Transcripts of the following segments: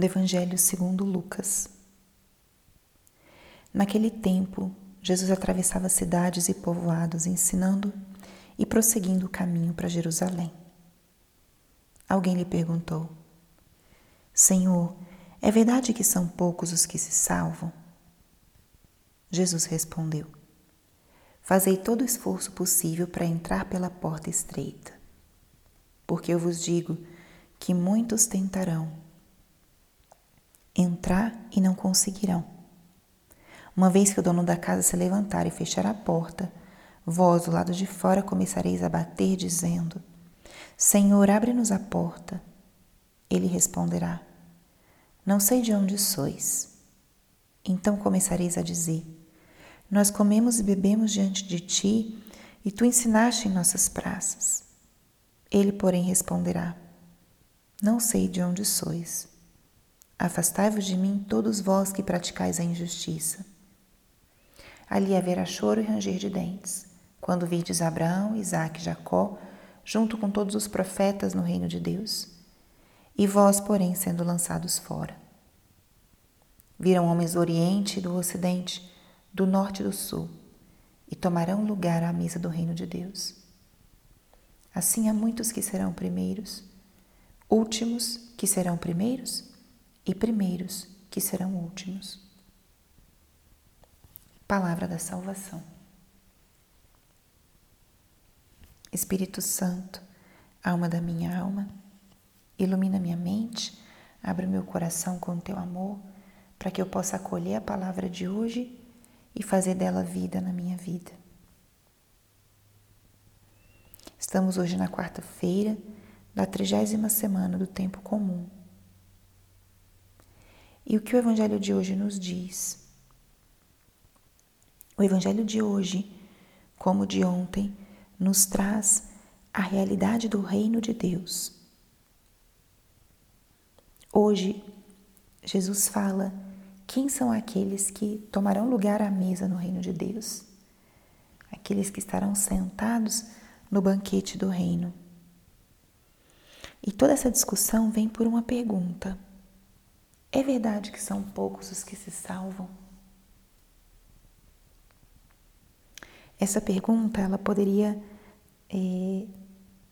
do Evangelho segundo Lucas. Naquele tempo, Jesus atravessava cidades e povoados, ensinando e prosseguindo o caminho para Jerusalém. Alguém lhe perguntou: Senhor, é verdade que são poucos os que se salvam? Jesus respondeu: Fazei todo o esforço possível para entrar pela porta estreita, porque eu vos digo que muitos tentarão entrar e não conseguirão. Uma vez que o dono da casa se levantar e fechar a porta, vós do lado de fora começareis a bater, dizendo: Senhor, abre-nos a porta. Ele responderá: Não sei de onde sois. Então começareis a dizer: Nós comemos e bebemos diante de ti, e tu ensinaste em nossas praças. Ele, porém, responderá: Não sei de onde sois. Afastai-vos de mim, todos vós que praticais a injustiça. Ali haverá choro e ranger de dentes, quando virdes Abraão, Isaque e Jacó, junto com todos os profetas no reino de Deus, e vós, porém, sendo lançados fora. Virão homens do Oriente e do Ocidente, do Norte e do Sul, e tomarão lugar à mesa do reino de Deus. Assim há muitos que serão primeiros, últimos que serão primeiros, e primeiros que serão últimos. Palavra da salvação. Espírito Santo, alma da minha alma, ilumina minha mente, abre meu coração com teu amor, para que eu possa acolher a palavra de hoje e fazer dela vida na minha vida. Estamos hoje na quarta-feira da trigésima semana do tempo comum. E o que o Evangelho de hoje nos diz? O Evangelho de hoje, como de ontem, nos traz a realidade do reino de Deus. Hoje, Jesus fala quem são aqueles que tomarão lugar à mesa no reino de Deus, aqueles que estarão sentados no banquete do reino. E toda essa discussão vem por uma pergunta: é verdade que são poucos os que se salvam? Essa pergunta ela poderia é,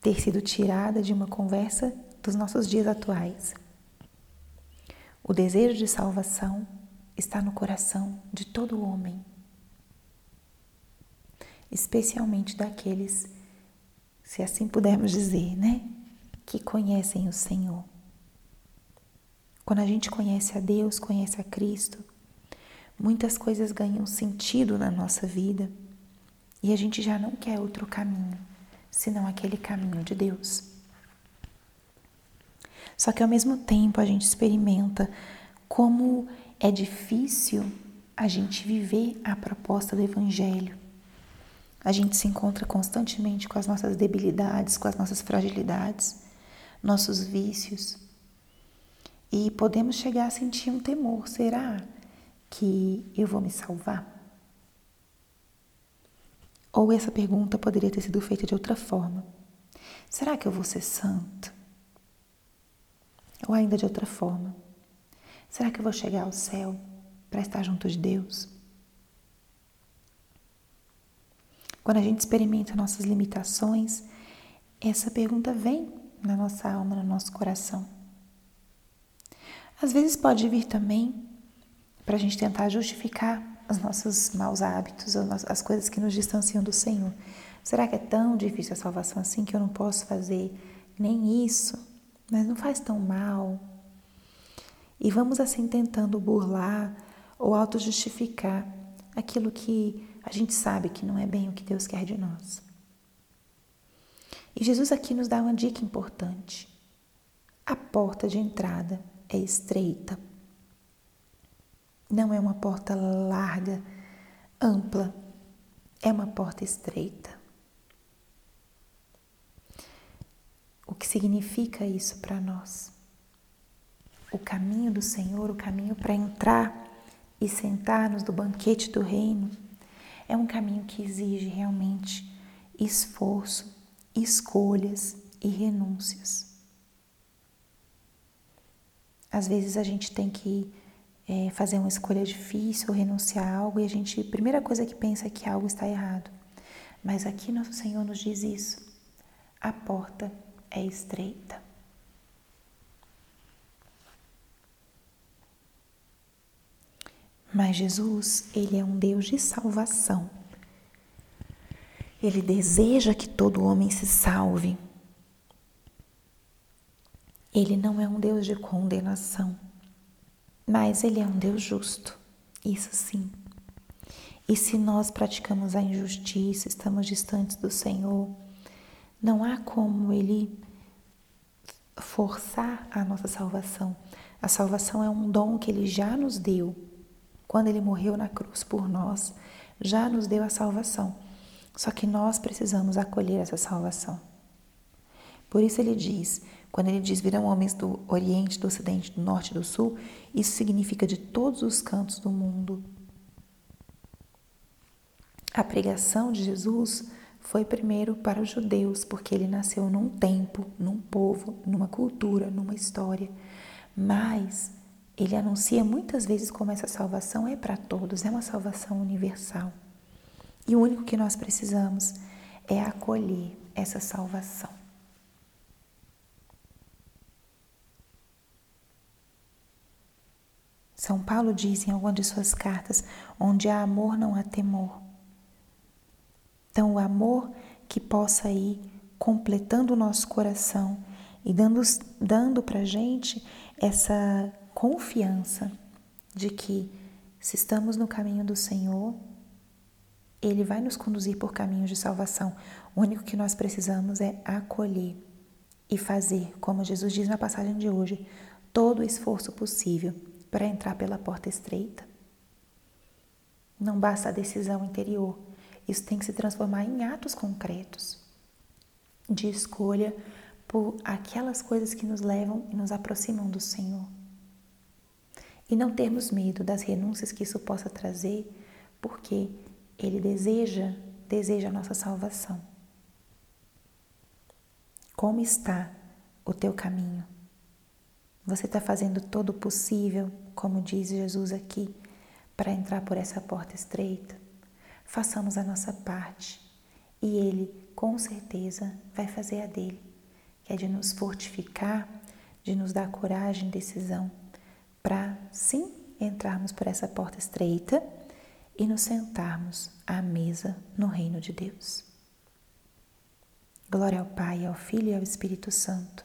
ter sido tirada de uma conversa dos nossos dias atuais. O desejo de salvação está no coração de todo homem, especialmente daqueles, se assim pudermos dizer, né, que conhecem o Senhor. Quando a gente conhece a Deus, conhece a Cristo, muitas coisas ganham sentido na nossa vida e a gente já não quer outro caminho, senão aquele caminho de Deus. Só que ao mesmo tempo a gente experimenta como é difícil a gente viver a proposta do Evangelho. A gente se encontra constantemente com as nossas debilidades, com as nossas fragilidades, nossos vícios. E podemos chegar a sentir um temor: será que eu vou me salvar? Ou essa pergunta poderia ter sido feita de outra forma: será que eu vou ser santo? Ou ainda de outra forma: será que eu vou chegar ao céu para estar junto de Deus? Quando a gente experimenta nossas limitações, essa pergunta vem na nossa alma, no nosso coração. Às vezes pode vir também para a gente tentar justificar os nossos maus hábitos, as coisas que nos distanciam do Senhor. Será que é tão difícil a salvação assim que eu não posso fazer nem isso? Mas não faz tão mal. E vamos assim tentando burlar ou auto-justificar aquilo que a gente sabe que não é bem o que Deus quer de nós. E Jesus aqui nos dá uma dica importante. A porta de entrada é estreita. Não é uma porta larga, ampla, é uma porta estreita. O que significa isso para nós? O caminho do Senhor, o caminho para entrar e sentar-nos do banquete do reino, é um caminho que exige realmente esforço, escolhas e renúncias. Às vezes a gente tem que é, fazer uma escolha difícil, renunciar a algo e a gente, a primeira coisa que pensa é que algo está errado. Mas aqui nosso Senhor nos diz isso. A porta é estreita. Mas Jesus, ele é um Deus de salvação. Ele deseja que todo homem se salve. Ele não é um Deus de condenação, mas ele é um Deus justo. Isso sim. E se nós praticamos a injustiça, estamos distantes do Senhor, não há como ele forçar a nossa salvação. A salvação é um dom que ele já nos deu. Quando ele morreu na cruz por nós, já nos deu a salvação. Só que nós precisamos acolher essa salvação. Por isso ele diz, quando ele diz virão homens do Oriente, do Ocidente, do Norte e do Sul, isso significa de todos os cantos do mundo. A pregação de Jesus foi primeiro para os judeus, porque ele nasceu num tempo, num povo, numa cultura, numa história. Mas ele anuncia muitas vezes como essa salvação é para todos, é uma salvação universal. E o único que nós precisamos é acolher essa salvação. São Paulo diz em alguma de suas cartas: onde há amor, não há temor. Então, o amor que possa ir completando o nosso coração e dando, dando para a gente essa confiança de que, se estamos no caminho do Senhor, ele vai nos conduzir por caminhos de salvação. O único que nós precisamos é acolher e fazer, como Jesus diz na passagem de hoje, todo o esforço possível para entrar pela porta estreita. Não basta a decisão interior, isso tem que se transformar em atos concretos de escolha por aquelas coisas que nos levam e nos aproximam do Senhor. E não termos medo das renúncias que isso possa trazer, porque ele deseja, deseja a nossa salvação. Como está o teu caminho? Você está fazendo todo o possível, como diz Jesus aqui, para entrar por essa porta estreita? Façamos a nossa parte e Ele, com certeza, vai fazer a dele, que é de nos fortificar, de nos dar coragem e decisão para, sim, entrarmos por essa porta estreita e nos sentarmos à mesa no reino de Deus. Glória ao Pai, ao Filho e ao Espírito Santo,